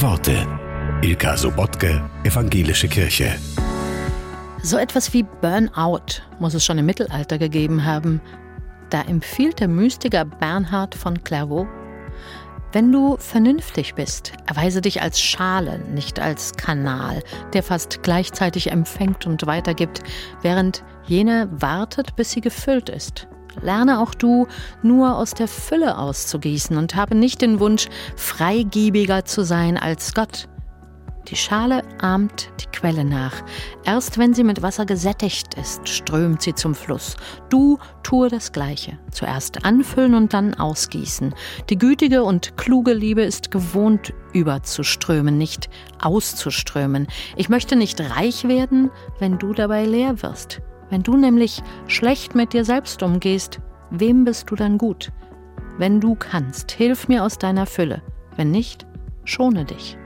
Worte. Ilka Sobotke, Evangelische Kirche. So etwas wie Burnout muss es schon im Mittelalter gegeben haben. Da empfiehlt der Mystiker Bernhard von Clairvaux, wenn du vernünftig bist, erweise dich als Schale, nicht als Kanal, der fast gleichzeitig empfängt und weitergibt, während jene wartet, bis sie gefüllt ist. Lerne auch du, nur aus der Fülle auszugießen und habe nicht den Wunsch, freigebiger zu sein als Gott. Die Schale ahmt die Quelle nach. Erst wenn sie mit Wasser gesättigt ist, strömt sie zum Fluss. Du tue das Gleiche. Zuerst anfüllen und dann ausgießen. Die gütige und kluge Liebe ist gewohnt, überzuströmen, nicht auszuströmen. Ich möchte nicht reich werden, wenn du dabei leer wirst. Wenn du nämlich schlecht mit dir selbst umgehst, wem bist du dann gut? Wenn du kannst, hilf mir aus deiner Fülle. Wenn nicht, schone dich.